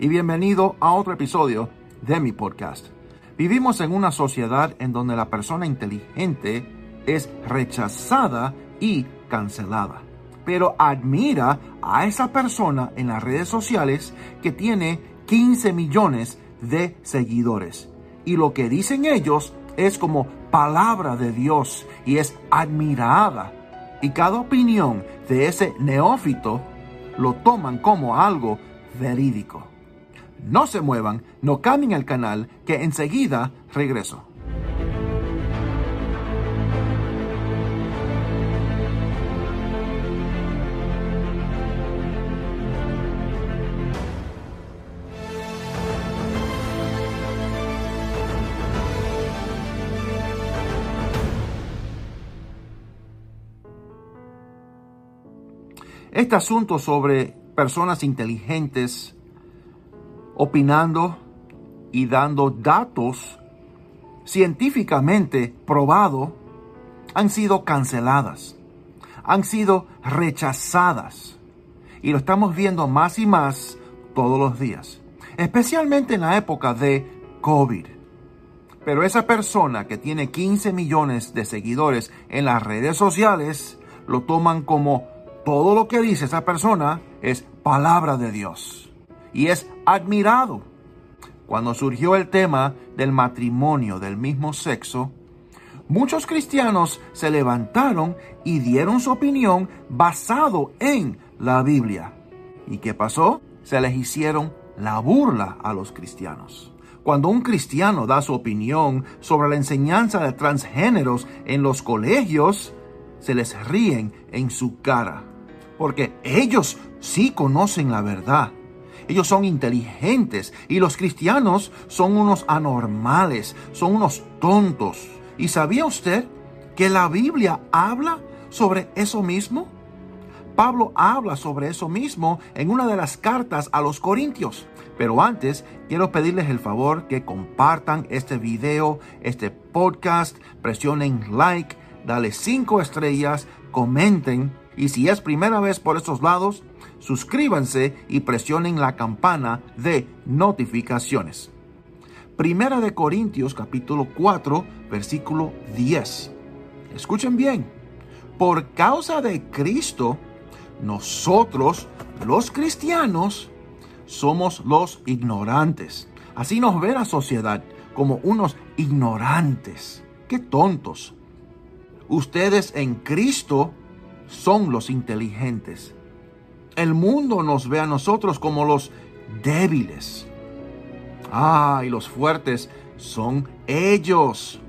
Y bienvenido a otro episodio de mi podcast. Vivimos en una sociedad en donde la persona inteligente es rechazada y cancelada. Pero admira a esa persona en las redes sociales que tiene 15 millones de seguidores. Y lo que dicen ellos es como palabra de Dios y es admirada. Y cada opinión de ese neófito lo toman como algo verídico. No se muevan, no cambien el canal, que enseguida regreso. Este asunto sobre personas inteligentes opinando y dando datos científicamente probados han sido canceladas, han sido rechazadas. Y lo estamos viendo más y más todos los días, especialmente en la época de COVID. Pero esa persona que tiene 15 millones de seguidores en las redes sociales lo toman como todo lo que dice esa persona es palabra de Dios y es admirado. Cuando surgió el tema del matrimonio del mismo sexo, muchos cristianos se levantaron y dieron su opinión basado en la Biblia. ¿Y qué pasó? Se les hicieron la burla a los cristianos. Cuando un cristiano da su opinión sobre la enseñanza de transgéneros en los colegios, se les ríen en su cara, porque ellos sí conocen la verdad ellos son inteligentes y los cristianos son unos anormales, son unos tontos. ¿Y sabía usted que la Biblia habla sobre eso mismo? Pablo habla sobre eso mismo en una de las cartas a los Corintios. Pero antes, quiero pedirles el favor que compartan este video, este podcast, presionen like, dale cinco estrellas, comenten y si es primera vez por estos lados, suscríbanse y presionen la campana de notificaciones. Primera de Corintios capítulo 4 versículo 10. Escuchen bien. Por causa de Cristo, nosotros, los cristianos, somos los ignorantes. Así nos ve la sociedad como unos ignorantes. Qué tontos. Ustedes en Cristo son los inteligentes. El mundo nos ve a nosotros como los débiles. Ah, y los fuertes son ellos.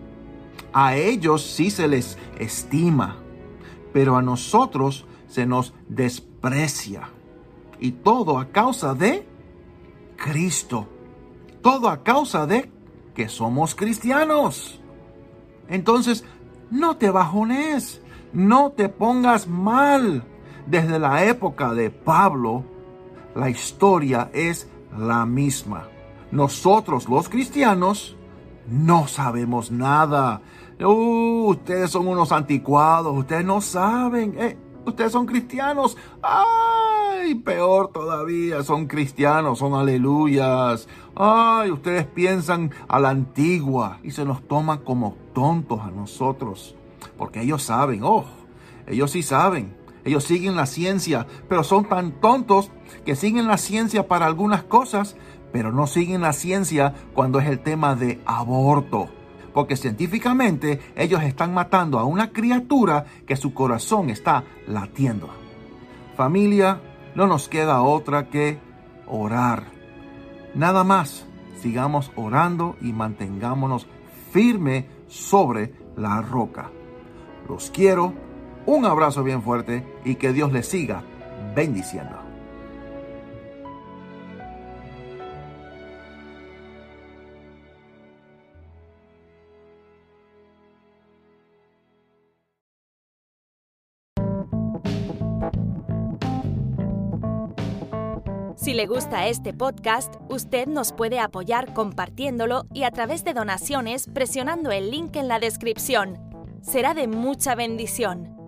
A ellos sí se les estima, pero a nosotros se nos desprecia. Y todo a causa de Cristo. Todo a causa de que somos cristianos. Entonces, no te bajones. No te pongas mal. Desde la época de Pablo, la historia es la misma. Nosotros los cristianos no sabemos nada. Uh, ustedes son unos anticuados, ustedes no saben. Eh, ustedes son cristianos. Ay, peor todavía, son cristianos, son aleluyas. Ay, ustedes piensan a la antigua y se nos toman como tontos a nosotros. Porque ellos saben, oh, ellos sí saben. Ellos siguen la ciencia, pero son tan tontos que siguen la ciencia para algunas cosas, pero no siguen la ciencia cuando es el tema de aborto. Porque científicamente ellos están matando a una criatura que su corazón está latiendo. Familia, no nos queda otra que orar. Nada más, sigamos orando y mantengámonos firme sobre la roca. Los quiero. Un abrazo bien fuerte y que Dios les siga bendiciendo. Si le gusta este podcast, usted nos puede apoyar compartiéndolo y a través de donaciones presionando el link en la descripción. Será de mucha bendición.